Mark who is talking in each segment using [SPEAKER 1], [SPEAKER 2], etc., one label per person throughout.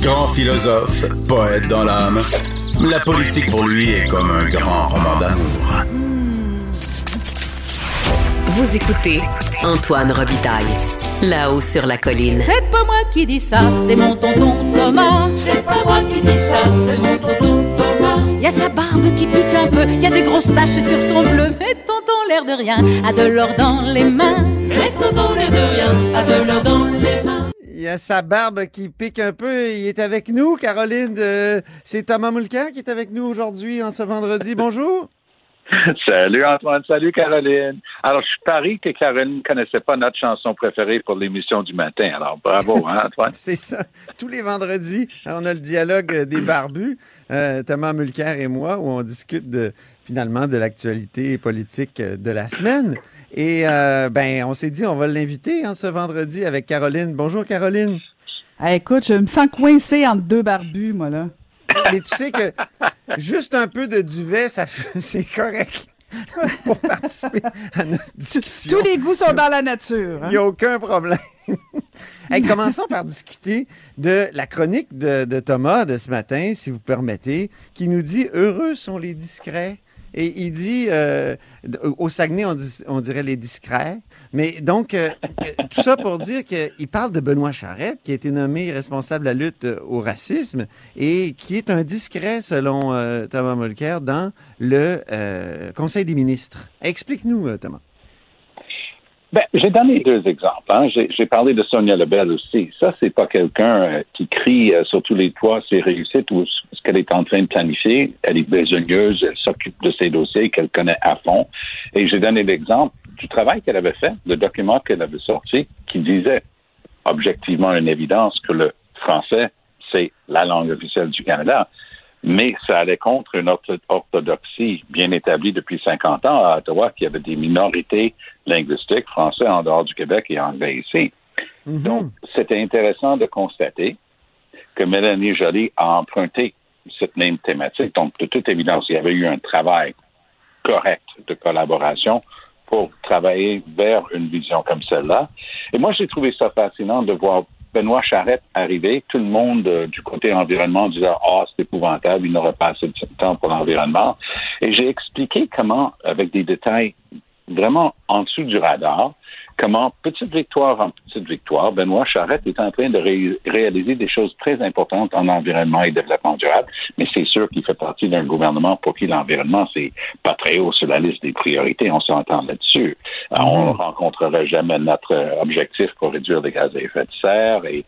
[SPEAKER 1] Grand philosophe, poète dans l'âme, la politique pour lui est comme un grand roman d'amour.
[SPEAKER 2] Vous écoutez Antoine Robitaille, là-haut sur la colline.
[SPEAKER 3] C'est pas moi qui dis ça, c'est mon tonton Thomas. C'est pas moi qui dis ça, c'est mon tonton Thomas. Y a sa barbe qui pique un peu, y a des grosses taches sur son bleu. Mais tonton, l'air de rien, a de l'or dans les mains. Mais tonton, l'air de rien, a de l'or dans les mains.
[SPEAKER 4] Il y a sa barbe qui pique un peu. Il est avec nous, Caroline. C'est Thomas Mulcair qui est avec nous aujourd'hui, en ce vendredi. Bonjour.
[SPEAKER 5] Salut Antoine, salut Caroline. Alors, je parie que Caroline ne connaissait pas notre chanson préférée pour l'émission du matin. Alors, bravo, hein, Antoine?
[SPEAKER 4] C'est ça. Tous les vendredis, on a le dialogue des barbus, euh, Thomas Mulcair et moi, où on discute de, finalement de l'actualité politique euh, de la semaine. Et euh, ben, on s'est dit, on va l'inviter hein, ce vendredi avec Caroline. Bonjour, Caroline.
[SPEAKER 6] Ah, écoute, je me sens coincé entre deux barbus, moi, là.
[SPEAKER 4] Mais tu sais que juste un peu de duvet, ça c'est correct pour participer à notre discussion.
[SPEAKER 6] Tous les goûts sont dans la nature. hein.
[SPEAKER 4] Il n'y a aucun problème. Hey, commençons par discuter de la chronique de, de Thomas de ce matin, si vous permettez, qui nous dit Heureux sont les discrets. Et il dit, euh, au Saguenay, on, dirait les discrets. Mais donc, euh, euh, tout ça pour dire qu'il parle de Benoît Charette, qui a été nommé responsable de la lutte au racisme et qui est un discret, selon Thomas Mulcair, dans le Conseil des ministres. Explique-nous, Thomas.
[SPEAKER 5] Ben, j'ai donné deux exemples. Hein. J'ai, parlé de Sonia Lebel aussi. Ça, c'est pas quelqu'un euh, qui crie euh, sur tous les toits ses réussites ou ce qu'elle est en train de planifier. Elle est besogneuse, elle s'occupe de ses dossiers qu'elle connaît à fond. Et j'ai donné l'exemple du travail qu'elle avait fait, le document qu'elle avait sorti qui disait objectivement une évidence que le français, c'est la langue officielle du Canada. Mais ça allait contre une ortho- orthodoxie bien établie depuis 50 ans à Ottawa, qui avait des minorités linguistiques français en dehors du Québec et anglais ici. Donc, c'était intéressant de constater que Mélanie Joly a emprunté cette même thématique. Donc, de toute évidence, il y avait eu un travail correct de collaboration pour travailler vers une vision comme celle-là. Et moi, j'ai trouvé ça fascinant de voir Benoît Charette arriver, tout le monde euh, du côté environnement disait Ah, c'est épouvantable, il n'aura pas assez de temps pour l'environnement. Et j'ai expliqué comment, avec des détails vraiment en dessous du radar, comment, petite victoire en petite victoire, Benoît Charette est en train de ré- réaliser des choses très importantes en environnement et développement durable, mais c'est sûr qu'il fait partie d'un gouvernement pour qui l'environnement, c'est pas très haut sur la liste des priorités, on s'entend là-dessus. Euh, On ne rencontrerait jamais notre euh, objectif pour réduire les gaz à effet de serre et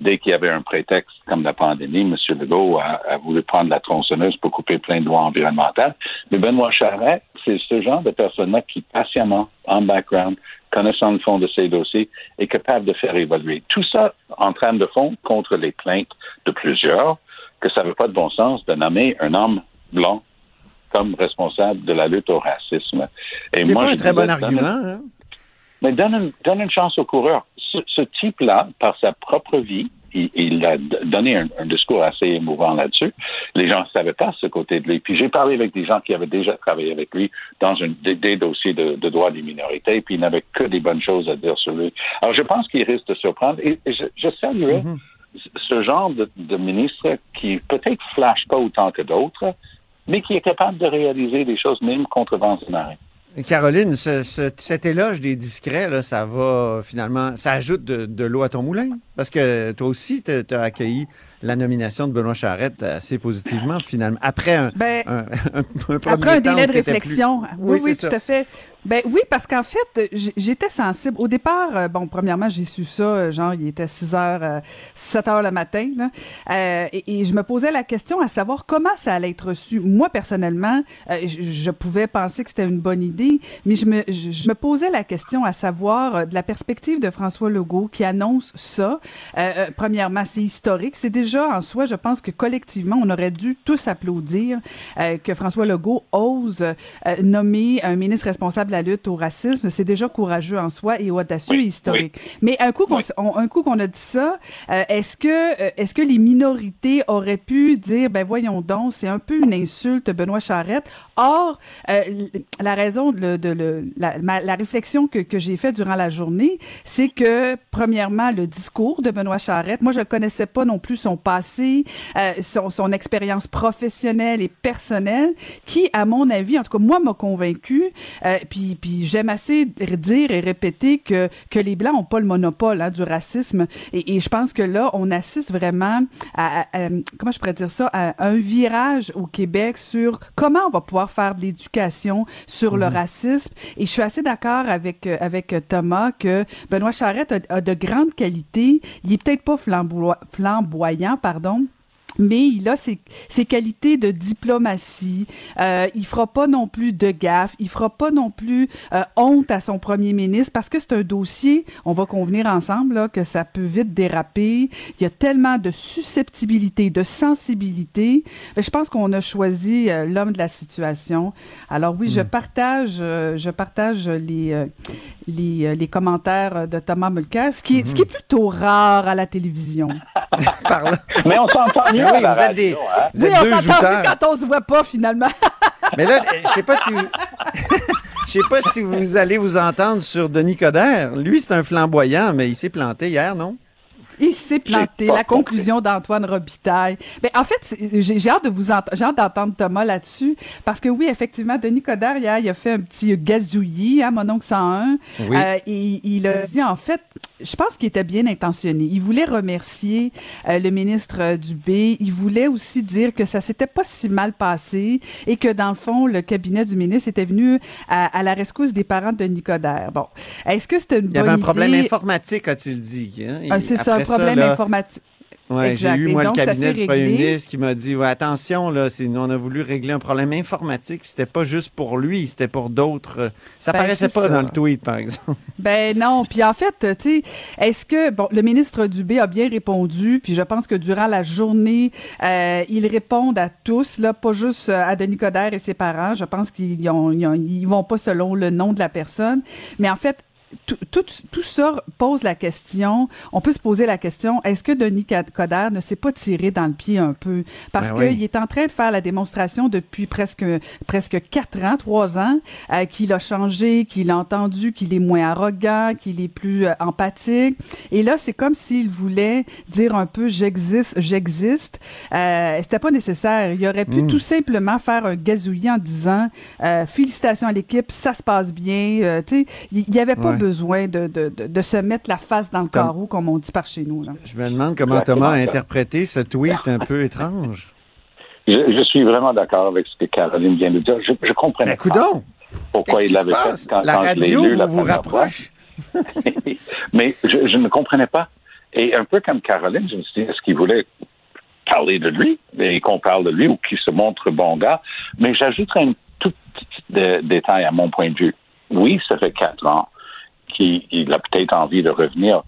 [SPEAKER 5] dès qu'il y avait un prétexte comme la pandémie, M. Legault a, a voulu prendre la tronçonneuse pour couper plein de lois environnementales. Mais Benoît Charret, c'est ce genre de personne-là qui, patiemment, en background, connaissant le fond de ses dossiers, est capable de faire évoluer. Tout ça en train de fond contre les plaintes de plusieurs que ça n'avait pas de bon sens de nommer un homme blanc comme responsable de la lutte au racisme. Et
[SPEAKER 4] C'est
[SPEAKER 5] moi,
[SPEAKER 4] pas un
[SPEAKER 5] je
[SPEAKER 4] très bon argument. hein?
[SPEAKER 5] mais donne une, donne une chance au coureur. Ce, ce type-là, par sa propre vie, il, il a donné un, un discours assez émouvant là-dessus. Les gens ne savaient pas ce côté de lui. Puis j'ai parlé avec des gens qui avaient déjà travaillé avec lui dans une, des, des dossiers de, de droits des minorités, puis ils n'avaient que des bonnes choses à dire sur lui. Alors je pense qu'il risque de surprendre. Et, et je, je saluerais ce genre de, de ministre qui peut-être flash pas autant que d'autres, mais qui est capable de réaliser des choses même marées.
[SPEAKER 4] Caroline, ce- ce- cet éloge des discrets, là, ça va finalement, ça ajoute de, de l'eau à ton moulin? Parce que toi aussi, tu as accueilli la nomination de Benoît Charette assez positivement, finalement. Après un,
[SPEAKER 6] Ben,
[SPEAKER 4] un, un- un premier
[SPEAKER 6] Après un délai de
[SPEAKER 4] plus-
[SPEAKER 6] réflexion. Oui, oui,
[SPEAKER 4] c'est
[SPEAKER 6] tout à fait. Ben oui, parce qu'en fait, j'étais sensible. Au départ, euh, bon, premièrement, j'ai su ça, euh, genre, il était 6 heures, euh, 7 heures le matin, là. Euh, et, et je me posais la question à savoir comment ça allait être reçu. Moi, personnellement, euh, je, je pouvais penser que c'était une bonne idée, mais je me, je, je me posais la question à savoir, de la perspective de François Legault qui annonce ça. Euh, euh, premièrement, c'est historique. C'est déjà en soi, je pense que collectivement, on aurait dû tous applaudir euh, que François Legault ose euh, nommer un ministre responsable de la lutte au racisme. C'est déjà courageux en soi et audacieux
[SPEAKER 5] Oui,
[SPEAKER 6] et historique. Mais un coup qu'on un coup qu'on a dit ça, euh, est-ce que euh, est-ce que les minorités auraient pu dire ben voyons donc, c'est un peu une insulte Benoît Charette? Or, euh, la raison de, le- de le- la, ma- la réflexion que, que j'ai faite durant la journée, c'est que premièrement le discours parcours de Benoît Charette. Moi, je ne connaissais pas non plus son passé, euh, son, son expérience professionnelle et personnelle, qui, à mon avis, en tout cas, moi, m'a convaincu. Euh, puis, puis j'aime assez dire et répéter que, que les Blancs n'ont pas le monopole hein, du racisme. Et, et, je pense que là, on assiste vraiment à, à, comment je pourrais dire ça, à un virage au Québec sur comment on va pouvoir faire de l'éducation sur le mhm. racisme. Et je suis assez d'accord avec, avec Thomas que Benoît Charette a, a de grandes qualités. Il est peut-être pas flamboyant, pardon, mais il a ses, ses, qualités de diplomatie. Euh, il fera pas non plus de gaffe. Il fera pas non plus euh, honte à son premier ministre parce que c'est un dossier, on va convenir ensemble, là, que ça peut vite déraper. Il y a tellement de susceptibilité, de sensibilité. Mais je pense qu'on a choisi euh, l'homme de la situation. Alors oui, je hmm. partage, euh, je partage les, euh, les, les, commentaires de Thomas Mulcair, ce qui, est, ce qui est hmm. plutôt rare à la télévision.
[SPEAKER 5] Mais on s'entend mieux
[SPEAKER 4] oui, vous êtes des, hein?
[SPEAKER 6] vous êtes oui, on s'entend mieux quand on se voit pas, finalement.
[SPEAKER 4] Mais là, je sais pas si je sais pas si vous allez vous entendre sur Denis Coderre. Lui, c'est un flamboyant, mais il s'est planté hier, non?
[SPEAKER 6] Il s'est planté. La conclusion d'Antoine Robitaille. Mais ben, en fait, j'ai hâte de vous j'ai hâte d'entendre Thomas là-dessus parce que oui, effectivement, Denis Coderre hier, il a fait un petit gazouillis, hein, mon oncle 101. Oui. Euh, et il a dit en fait, je pense qu'il était bien intentionné. Il voulait remercier euh, le ministre euh, Dubé. Il voulait aussi dire que ça s'était pas si mal passé et que dans le fond, le cabinet du ministre était venu à, la rescousse des parents de Nicodère. Bon, est-ce que c'était une bonne idée?
[SPEAKER 4] Il y avait un problème informatique, a-t-il dit.
[SPEAKER 6] Hein? Ah, c'est ça, un problème informatique.
[SPEAKER 4] Oui, j'ai eu, moi, le cabinet du premier ministre qui m'a dit ouais, attention, là, on a voulu régler un problème informatique. C'était pas juste pour lui, c'était pour d'autres. Ça ben, paraissait pas dans le tweet, par exemple.
[SPEAKER 6] Ben non. Puis en fait, tu sais, est-ce que, bon, le ministre Dubé a bien répondu, puis je pense que durant la journée, euh, ils répondent à tous, là, pas juste euh, à Denis Coderre et ses parents. Je pense qu'ils ils vont pas selon le nom de la personne. Mais en fait, tout, tout, tout, ça pose la question, on peut se poser la question, est-ce que Denis Coderre ne s'est pas tiré dans le pied un peu? Parce ben qu'il est en train de faire la démonstration depuis presque, presque quatre ans, trois ans, euh, qu'il a changé, qu'il a entendu, qu'il est moins arrogant, qu'il est plus euh, empathique. Et là, c'est comme s'il voulait dire un peu j'existe, j'existe. Euh, C'était pas nécessaire. Il aurait pu mm. tout simplement faire un gazouillis en disant euh, félicitations à l'équipe, ça se passe bien. tu sais, il n'y avait pas besoin de, de, de, se mettre la face dans le carreau, comme on dit par chez nous. Là.
[SPEAKER 4] Je me demande comment Thomas a interprété ce tweet un peu étrange.
[SPEAKER 5] Je, suis vraiment d'accord avec ce que Caroline vient de dire. Je, je comprends
[SPEAKER 4] pas pourquoi il l'avait fait. Quand, la radio vous, vous rapproche.
[SPEAKER 5] Mais je, je, ne comprenais pas. Et un peu comme Caroline, je me suis dit, est-ce qu'il voulait parler de lui et qu'on parle de lui ou qu'il se montre bon gars? Mais j'ajouterai un tout petit détail à mon point de vue. Oui, ça fait quatre ans qu'il a peut-être envie de revenir.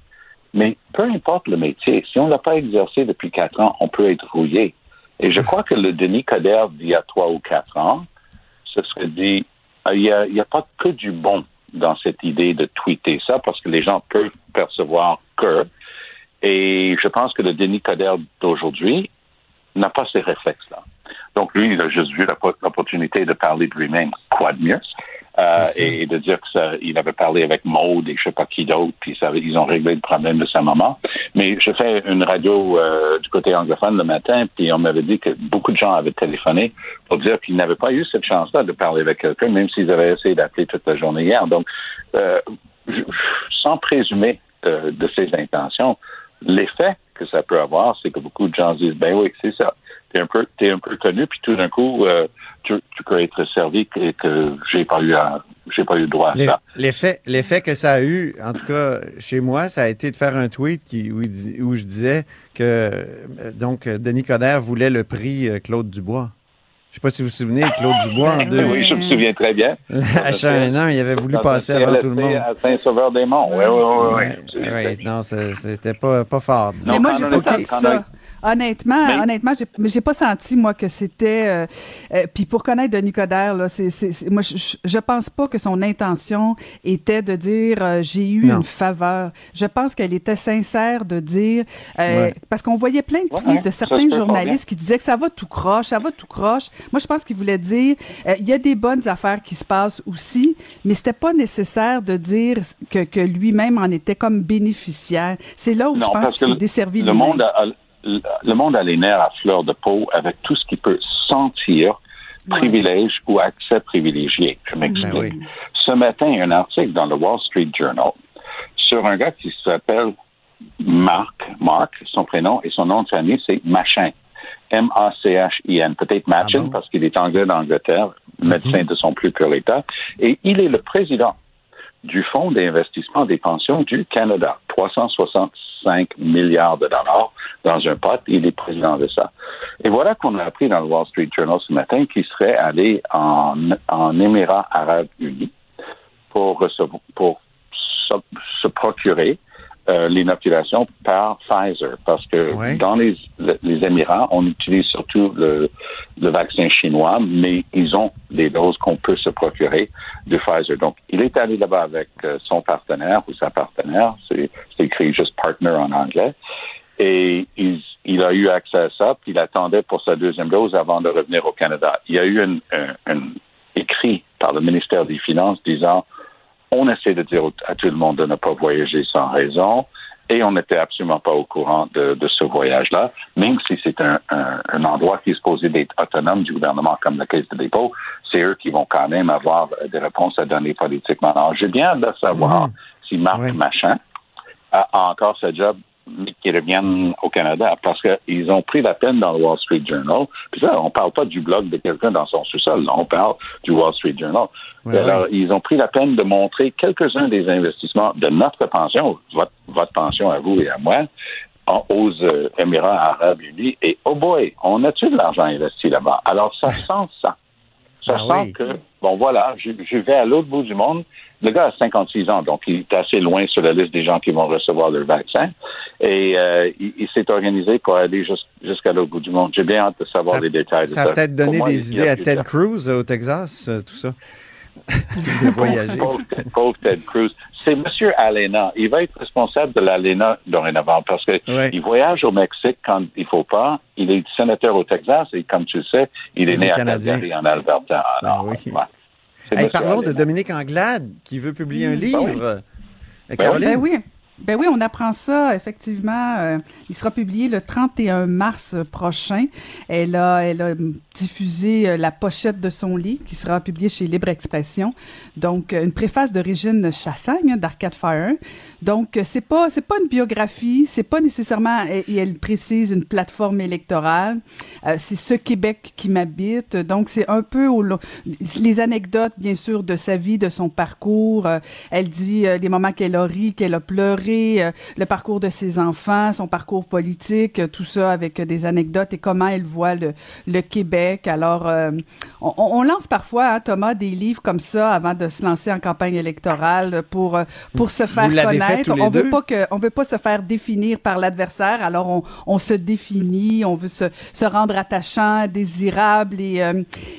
[SPEAKER 5] Mais peu importe le métier, si on ne l'a pas exercé depuis quatre ans, on peut être rouillé. Et je crois que le Denis Coderre d'il y a trois ou quatre ans, ce serait dit, euh, il n'y a, pas que du bon dans cette idée de tweeter ça, parce que les gens peuvent percevoir que. Et je pense que le Denis Coderre d'aujourd'hui n'a pas ces réflexes-là. Donc lui, il a juste vu l'opportunité de parler de lui-même, quoi de mieux? Euh, et, de dire qu'il avait parlé avec Maude et je sais pas qui d'autre, puis ça, ils ont réglé le problème de sa maman. Mais je fais une radio euh, du côté anglophone le matin, puis on m'avait dit que beaucoup de gens avaient téléphoné pour dire qu'ils n'avaient pas eu cette chance-là de parler avec quelqu'un, même s'ils avaient essayé d'appeler toute la journée hier. Donc, euh, sans présumer de ses intentions, l'effet que ça peut avoir, c'est que beaucoup de gens disent, ben oui, c'est ça t'es un peu un peu connu puis tout d'un coup euh, tu, peux être servi et que j'ai pas eu j'ai pas eu droit à ça.
[SPEAKER 4] L'effet l'effet que ça a eu en tout cas chez moi ça a été de faire un tweet qui où, où je disais que euh, donc Denis Coderre voulait le prix euh, Claude Dubois. Je ne sais pas si vous vous souvenez, Claude Dubois en deux.
[SPEAKER 5] Oui, je me souviens très bien.
[SPEAKER 4] H1N1, il avait voulu passer avant tout le monde.
[SPEAKER 5] À Saint-Sauveur-des-Monts. Oui, oui,
[SPEAKER 4] oui. Oui, non, c'était pas, pas fort.
[SPEAKER 6] Mais moi, j'ai pas senti ça. Honnêtement, honnêtement, j'ai, j'ai pas senti moi que c'était. Euh, euh, puis pour connaître Denis Coderre, là, c'est, c'est, moi, je, je, pense pas que son intention était de dire euh, j'ai eu une faveur. Je pense qu'elle était sincère de dire parce qu'on voyait plein de tweets de certains journalistes qui disaient que ça va tout croche, ça va tout croche. Moi, je pense qu'il voulait dire, euh, il y a des bonnes affaires qui se passent aussi, mais c'était pas nécessaire de dire que, que lui-même en était comme bénéficiaire. C'est là où je pense qu'il s'est desservi
[SPEAKER 5] le monde a, le monde a les nerfs à fleur de peau avec tout ce qui peut sentir privilège ou accès privilégié. Je m'explique. Ben Ce matin, il y a un article dans le Wall Street Journal sur un gars qui s'appelle Mark, Mark, son prénom et son nom de famille, c'est Machin. M-A-C-H-I-N. Peut-être Machin ah parce qu'il est anglais d'Angleterre, médecin de son plus pur état. Et il est le président du Fonds d'investissement des pensions du Canada. 365 milliards de dollars dans un pot. Il est président de ça. Et voilà qu'on a appris dans le Wall Street Journal ce matin qu'il serait allé en, en Émirats arabes unis pour, pour se procurer euh, l'innoculation par Pfizer, parce que dans les, les, Émirats, on utilise surtout le, le, vaccin chinois, mais ils ont des doses qu'on peut se procurer de Pfizer. Donc, il est allé là-bas avec euh, son partenaire ou sa partenaire, c'est écrit juste partner en anglais, et il, il, a eu accès à ça, puis il attendait pour sa deuxième dose avant de revenir au Canada. Il y a eu un, un, un écrit par le ministère des Finances disant on essaie de dire à tout le monde de ne pas voyager sans raison et on n'était absolument pas au courant de, ce voyage-là, même si c'est un, endroit qui est supposé d'être autonome du gouvernement comme la Caisse de dépôt, c'est eux qui vont quand même avoir des réponses à donner politiquement. Alors, j'ai bien de savoir mhm. si Marc Machin a encore ce job qui reviennent au Canada parce qu'ils ont pris la peine dans le Wall Street Journal. Puis ça, on parle pas du blog de quelqu'un dans son sous-sol, on parle du Wall Street Journal. Alors, ils ont pris la peine de montrer quelques-uns des investissements de notre pension, votre, votre pension à vous et à moi, aux euh, Émirats arabes unis. Et oh boy, on a-tu de l'argent investi là-bas? Alors, ça sent ça. Ça ah sent que, bon voilà, je, je vais à l'autre bout du monde. Le gars a 56 ans, donc il est assez loin sur la liste des gens qui vont recevoir le vaccin. Et euh, il, s'est organisé pour aller jusqu'à l'autre bout du monde. J'ai bien hâte de savoir les détails
[SPEAKER 4] ça.
[SPEAKER 5] Ça
[SPEAKER 4] a peut-être donné des idées à Ted Cruz au Texas, euh, tout ça. de voyager.
[SPEAKER 5] Pauvre, Ted Cruz. C'est M. Alena. Il va être responsable de l'Alena dorénavant parce qu'il voyage au Mexique quand il faut pas. Il est sénateur au Texas et comme tu le sais, il est né à Calgary en Alberta.
[SPEAKER 4] ah, oui. parlons de Dominique Anglade qui veut publier un ben livre.
[SPEAKER 6] Ben Caroline? Ben oui. Ben oui, on apprend ça, effectivement. Euh, il sera publié le 31 mars prochain. Elle a, diffusé euh, la pochette de son livre qui sera publié chez Libre Expression. Donc, euh, une préface d'origine Chassagne hein, d'Arcade Fire. Donc, c'est pas, c'est pas une biographie, c'est pas nécessairement, et elle précise une plateforme électorale. c'est ce Québec qui m'habite. Donc, c'est un peu les anecdotes, bien sûr, de sa vie, de son parcours. elle dit les moments qu'elle a ri, qu'elle a pleuré euh, le parcours de ses enfants, son parcours politique, euh, tout ça avec euh, des anecdotes et comment elle voit le, le Québec. Alors, on, lance parfois, hein, Thomas, des livres comme ça avant de se lancer en campagne électorale pour pour se faire connaître. On veut pas que on veut pas se faire définir par l'adversaire. Alors, on, on, se définit, on veut se, se rendre attachant, désirable et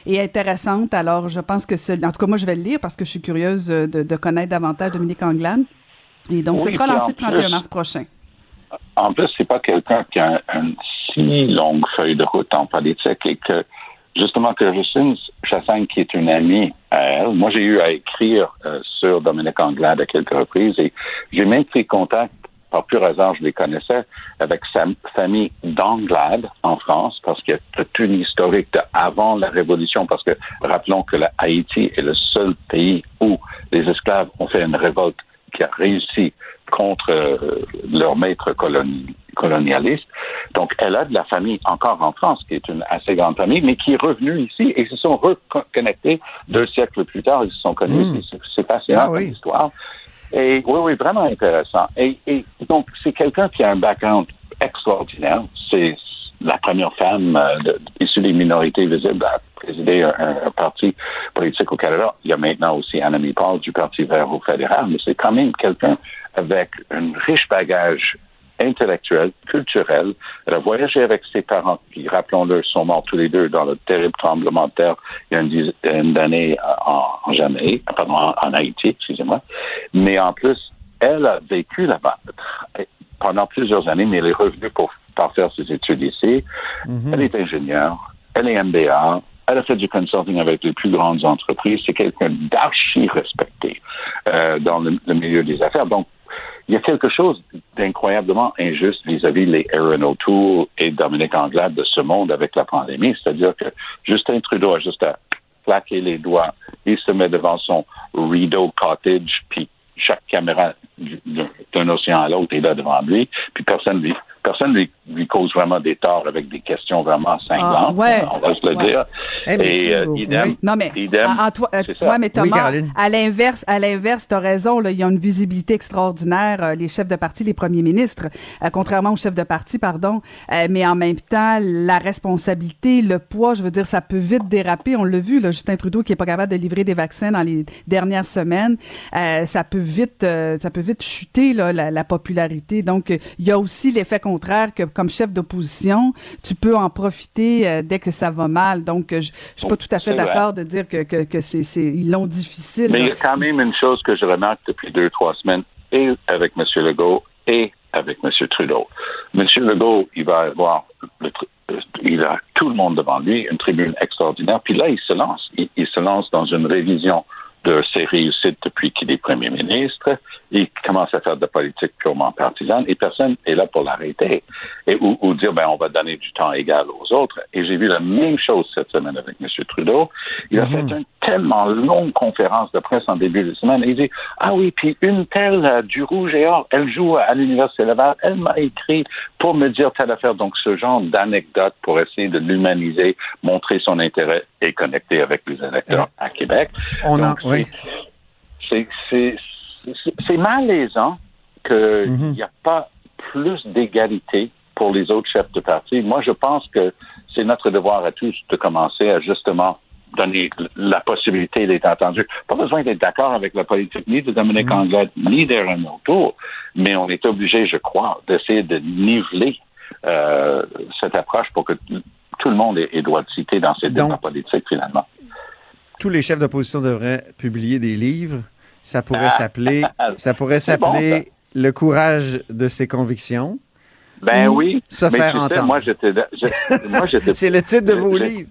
[SPEAKER 6] et intéressante. Alors, je pense que en tout cas, moi, je vais le lire parce que je suis curieuse de, de connaître davantage Dominique Anglade. Et donc, ce sera lancé le 31 mars prochain.
[SPEAKER 5] En plus, c'est pas quelqu'un qui a une si longue feuille de route en politique et que, justement, que Justine Chassagne, qui est une amie à elle, moi, j'ai eu à écrire euh, sur Dominique Anglade à quelques reprises et j'ai même pris contact par pur hasard, je les connaissais, avec sa famille d'Anglade en France, parce qu'il y a toute une historique de avant la Révolution, parce que rappelons que Haïti est le seul pays où les esclaves ont fait une révolte qui a réussi contre euh, leur maître colonialiste. Donc, elle a de la famille encore en France, qui est une assez grande famille, mais qui est revenue ici et se sont reconnectés deux siècles plus tard. Ils se sont connus. Hmm. C'est passionnant ah, l'histoire. Et oui, oui, vraiment intéressant. Et, et donc, c'est quelqu'un qui a un background extraordinaire. C'est la première femme euh, issue des minorités visibles à présider un, parti politique au Canada. Il y a maintenant aussi Annemie Paul du Parti vert au fédéral, mais c'est quand même quelqu'un avec un riche bagage intellectuel, culturel. Elle a voyagé avec ses parents, qui, rappelons-le, sont morts tous les deux dans le terrible tremblement de terre il y a une dizaine d'années en, en Jamaïque, pardon, en, Haïti, excusez-moi. Mais en plus, elle a vécu là-bas pendant plusieurs années, mais elle est revenue pour, faire ses études ici. Mhm. Elle est ingénieure, elle est MBA, Elle a fait du consulting avec les plus grandes entreprises. C'est quelqu'un d'archi respecté euh, dans le, milieu des affaires. Donc, il y a quelque chose d'incroyablement injuste vis-à-vis les Aaron O'Toole et Dominique Anglade de ce monde avec la pandémie. C'est-à-dire que Justin Trudeau a juste à claquer les doigts. Il se met devant son Rideau Cottage, puis chaque caméra d'un océan à l'autre est là devant lui, puis personne lui personne lui, lui cause vraiment des torts avec des questions vraiment cinglantes, ah, on va se le dire.
[SPEAKER 6] Eh, et euh, idem, non mais idem, en, toi, euh, mais Thomas, à l'inverse, à l'inverse, t'as raison. Là, il y a une visibilité extraordinaire. Euh, les chefs de parti, les premiers ministres, contrairement aux chefs de parti, pardon. mais en même temps, la responsabilité, le poids, je veux dire, ça peut vite déraper. On l'a vu, là, Justin Trudeau qui est pas capable de livrer des vaccins dans les dernières semaines, ça peut vite, ça peut vite chuter là, la, la popularité. Donc, il y a aussi l'effet qu'on contraire que comme chef d'opposition, tu peux en profiter euh, dès que ça va mal. Donc, je, je suis pas tout à fait d'accord de dire que, que, que c'est, ils l'ont difficile.
[SPEAKER 5] Mais il y a quand même une chose que je remarque depuis deux, trois semaines, et avec M. Legault et avec M. Trudeau. M. Legault, il va avoir le, il a tout le monde devant lui, une tribune extraordinaire. Puis là, il se lance. il se lance dans une révision de ses réussites depuis qu'il est premier ministre. Il commence à faire de la politique purement partisane et personne n'est là pour l'arrêter et ou, dire ben on va donner du temps égal aux autres. Et j'ai vu la même chose cette semaine avec M. Trudeau. Il a mhm. fait une tellement longue conférence de presse en début de semaine. Et il dit ah oui puis une telle euh, du rouge et or, elle joue à l'université Laval. Elle m'a écrit pour me dire telle affaire. Donc ce genre d'anecdote pour essayer de l'humaniser, montrer son intérêt et connecter avec les électeurs à Québec.
[SPEAKER 4] On a,
[SPEAKER 5] c'est malaisant qu'il mhm. n'y a pas plus d'égalité pour les autres chefs de parti. Moi, je pense que c'est notre devoir à tous de commencer à justement donner la possibilité d'être entendu. Pas besoin d'être d'accord avec la politique ni de Dominique mmh. Anglade ni d'Aaron O'Toole, mais on est obligé, je crois, d'essayer de niveler euh, cette approche pour que tout le monde ait, droit de citer dans ces débats politiques, finalement
[SPEAKER 4] tous les chefs d'opposition devraient publier des livres. Ça pourrait ah. s'appeler, ça pourrait s'appeler Le courage de ses convictions.
[SPEAKER 5] Ben oui.
[SPEAKER 4] Se faire entendre.
[SPEAKER 5] Moi, j'étais,
[SPEAKER 4] C'est le titre de vos livres.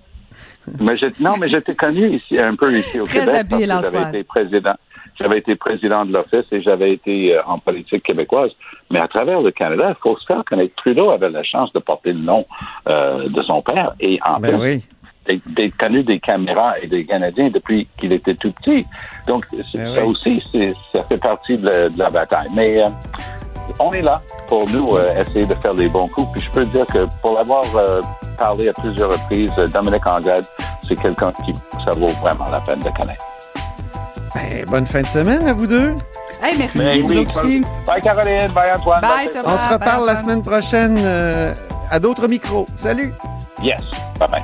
[SPEAKER 5] Mais non, mais j'étais connu ici, un peu ici au Québec.
[SPEAKER 6] Habile,
[SPEAKER 5] parce que j'avais été président. J'avais été président de l'Office et j'avais été euh, en politique québécoise. Mais à travers le Canada, il faut se faire connaître. Trudeau avait la chance de porter le nom euh, de son père. Et en
[SPEAKER 4] ben oui
[SPEAKER 5] d'être connu des caméras et des Canadiens depuis qu'il était tout petit. Donc, ben ça aussi, ça fait partie de la, bataille. Mais euh, on est là pour nous euh, essayer de faire les bons coups. Puis je peux dire que pour l'avoir euh, parlé à plusieurs reprises, Dominique Anglade, c'est quelqu'un qui ça vaut vraiment la peine de connaître.
[SPEAKER 4] Ben, bonne fin de semaine à vous deux.
[SPEAKER 6] Hey, merci, ben aussi.
[SPEAKER 5] Bye Caroline, bye Antoine.
[SPEAKER 6] Bye,
[SPEAKER 4] On se reparle la semaine prochaine à d'autres micros. Salut.
[SPEAKER 5] Yes. Bye bye.